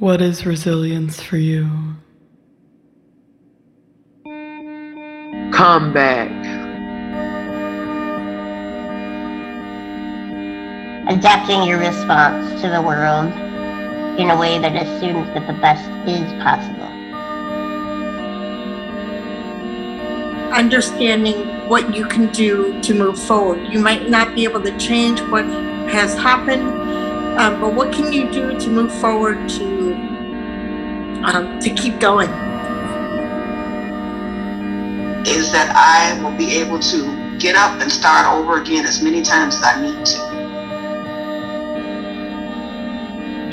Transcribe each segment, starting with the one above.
What is resilience for you? Come back. Adapting your response to the world in a way that assumes that the best is possible. Understanding what you can do to move forward. You might not be able to change what has happened, um, but what can you do to move forward to um, to keep going? Is that I will be able to get up and start over again as many times as I need to.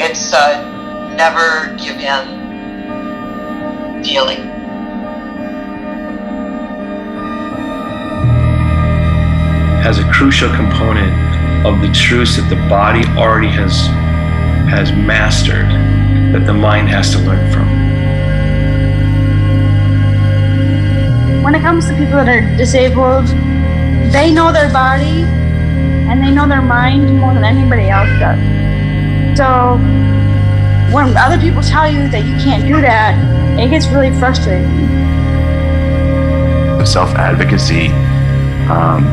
It's a never give in feeling. As a crucial component of the truths that the body already has has mastered that the mind has to learn from. When it comes to people that are disabled, they know their body and they know their mind more than anybody else does. So when other people tell you that you can't do that, it gets really frustrating. Self advocacy, um,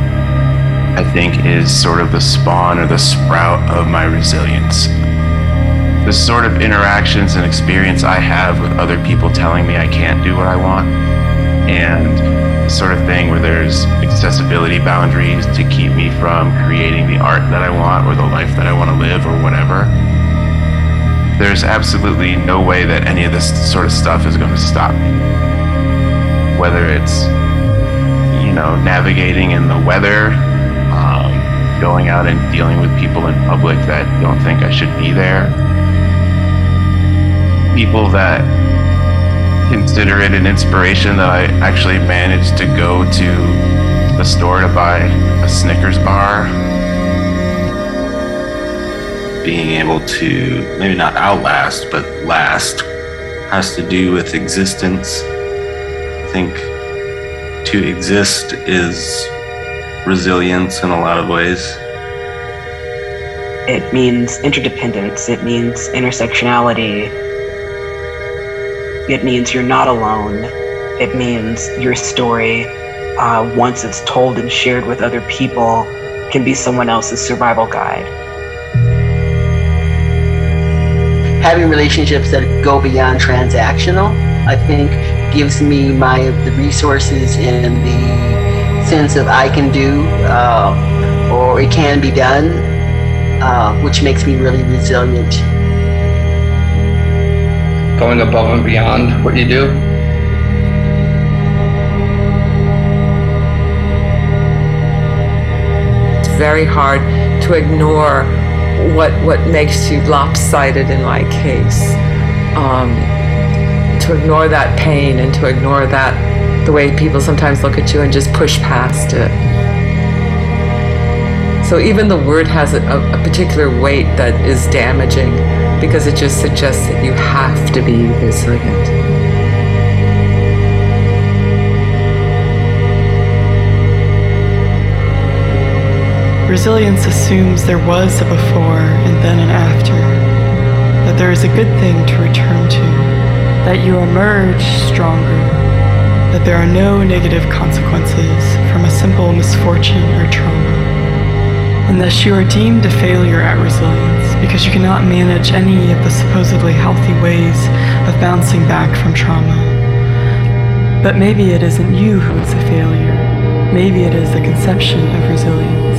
I think, is sort of the spawn or the sprout of my resilience. The sort of interactions and experience I have with other people telling me I can't do what I want, and the sort of thing where there's accessibility boundaries to keep me from creating the art that I want or the life that I want to live or whatever. There's absolutely no way that any of this sort of stuff is going to stop me. Whether it's, you know, navigating in the weather, going out and dealing with people in public that don't think I should be there, people that consider it an inspiration that I actually managed to go to the store to buy a Snickers bar. Being able to maybe not outlast, but last has to do with existence. I think to exist is resilience in a lot of ways. It means interdependence, it means intersectionality, it means you're not alone. It means your story, uh, once it's told and shared with other people, can be someone else's survival guide. Having relationships that go beyond transactional, I think, gives me my the resources and the sense of I can do uh, or it can be done, uh, which makes me really resilient going above and beyond what you do. It's very hard to ignore what what makes you lopsided in my case. Um, to ignore that pain and to ignore that the way people sometimes look at you and just push past it. So even the word has a, a particular weight that is damaging because it just suggests that you have to be resilient. Resilience assumes there was a before and then an after, that there is a good thing to return to, that you emerge stronger, that there are no negative consequences from a simple misfortune or trauma, and thus you are deemed a failure at resilience because you cannot manage any of the supposedly healthy ways of bouncing back from trauma. But maybe it isn't you who is a failure. Maybe it is the conception of resilience.